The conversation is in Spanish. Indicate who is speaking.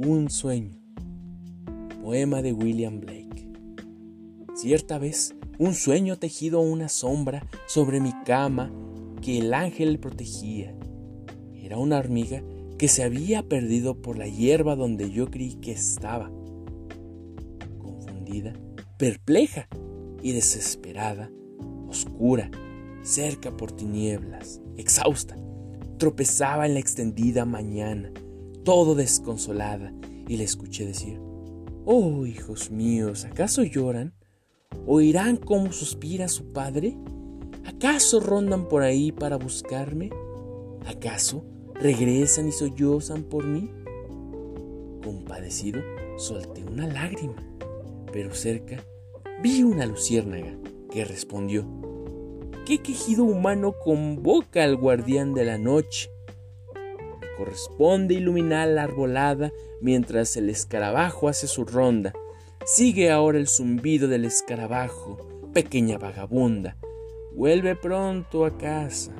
Speaker 1: Un sueño. Poema de William Blake. Cierta vez, un sueño tejido una sombra sobre mi cama que el ángel protegía. Era una hormiga que se había perdido por la hierba donde yo creí que estaba. Confundida, perpleja y desesperada, oscura, cerca por tinieblas, exhausta, tropezaba en la extendida mañana, todo desconsolada, y le escuché decir, Oh, hijos míos, ¿acaso lloran? ¿Oirán cómo suspira su padre? ¿Acaso rondan por ahí para buscarme? ¿Acaso regresan y sollozan por mí? Compadecido, solté una lágrima, pero cerca vi una luciérnaga que respondió, ¿qué quejido humano convoca al guardián de la noche? Corresponde iluminar la arbolada mientras el escarabajo hace su ronda. Sigue ahora el zumbido del escarabajo, pequeña vagabunda. Vuelve pronto a casa.